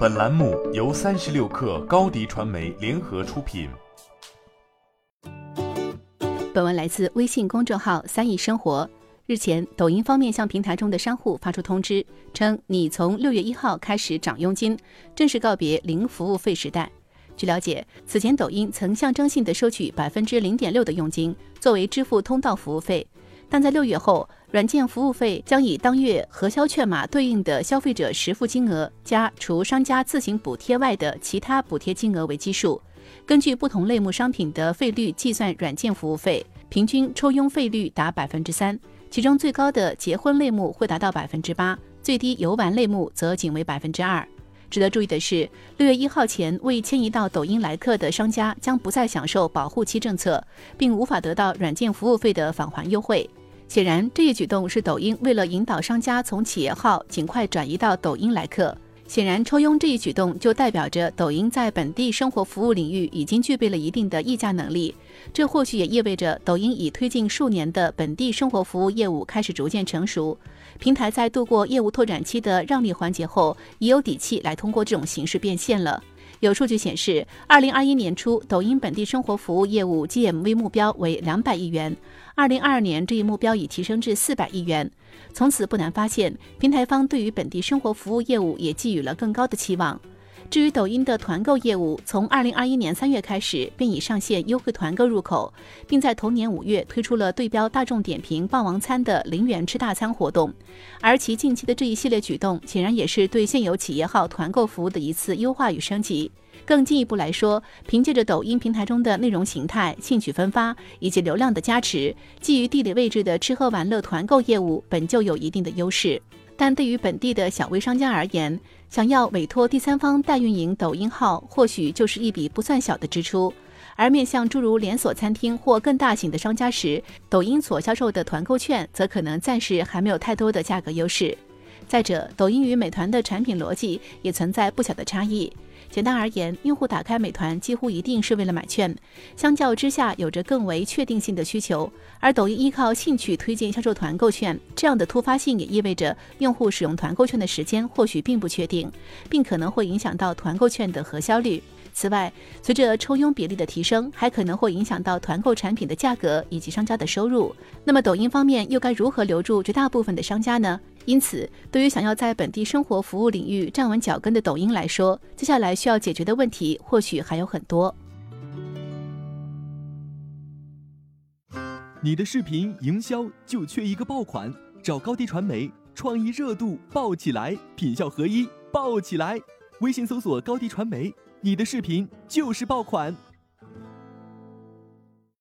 本栏目由三十六氪高低传媒联合出品。本文来自微信公众号“三亿生活”。日前，抖音方面向平台中的商户发出通知，称你从六月一号开始涨佣金，正式告别零服务费时代。据了解，此前抖音曾象征性的收取百分之零点六的佣金作为支付通道服务费，但在六月后，软件服务费将以当月核销券码对应的消费者实付金额加除商家自行补贴外的其他补贴金额为基数，根据不同类目商品的费率计算软件服务费，平均抽佣费率达百分之三，其中最高的结婚类目会达到百分之八，最低游玩类目则仅为百分之二。值得注意的是，六月一号前未迁移到抖音来客的商家将不再享受保护期政策，并无法得到软件服务费的返还优惠。显然，这一举动是抖音为了引导商家从企业号尽快转移到抖音来客。显然，抽佣这一举动就代表着抖音在本地生活服务领域已经具备了一定的议价能力。这或许也意味着抖音已推进数年的本地生活服务业务开始逐渐成熟。平台在度过业务拓展期的让利环节后，已有底气来通过这种形式变现了。有数据显示，二零二一年初，抖音本地生活服务业务 GMV 目标为两百亿元，二零二二年这一目标已提升至四百亿元。从此不难发现，平台方对于本地生活服务业务也寄予了更高的期望。至于抖音的团购业务，从二零二一年三月开始便已上线优惠团购入口，并在同年五月推出了对标大众点评霸王餐的零元吃大餐活动。而其近期的这一系列举动，显然也是对现有企业号团购服务的一次优化与升级。更进一步来说，凭借着抖音平台中的内容形态、兴趣分发以及流量的加持，基于地理位置的吃喝玩乐团购业务本就有一定的优势。但对于本地的小微商家而言，想要委托第三方代运营抖音号，或许就是一笔不算小的支出。而面向诸如连锁餐厅或更大型的商家时，抖音所销售的团购券则可能暂时还没有太多的价格优势。再者，抖音与美团的产品逻辑也存在不小的差异。简单而言，用户打开美团几乎一定是为了买券，相较之下有着更为确定性的需求。而抖音依靠兴趣推荐销售团购券，这样的突发性也意味着用户使用团购券的时间或许并不确定，并可能会影响到团购券的核销率。此外，随着抽佣比例的提升，还可能会影响到团购产品的价格以及商家的收入。那么，抖音方面又该如何留住绝大部分的商家呢？因此，对于想要在本地生活服务领域站稳脚跟的抖音来说，接下来需要解决的问题或许还有很多。你的视频营销就缺一个爆款，找高低传媒，创意热度爆起来，品效合一爆起来。微信搜索高低传媒，你的视频就是爆款。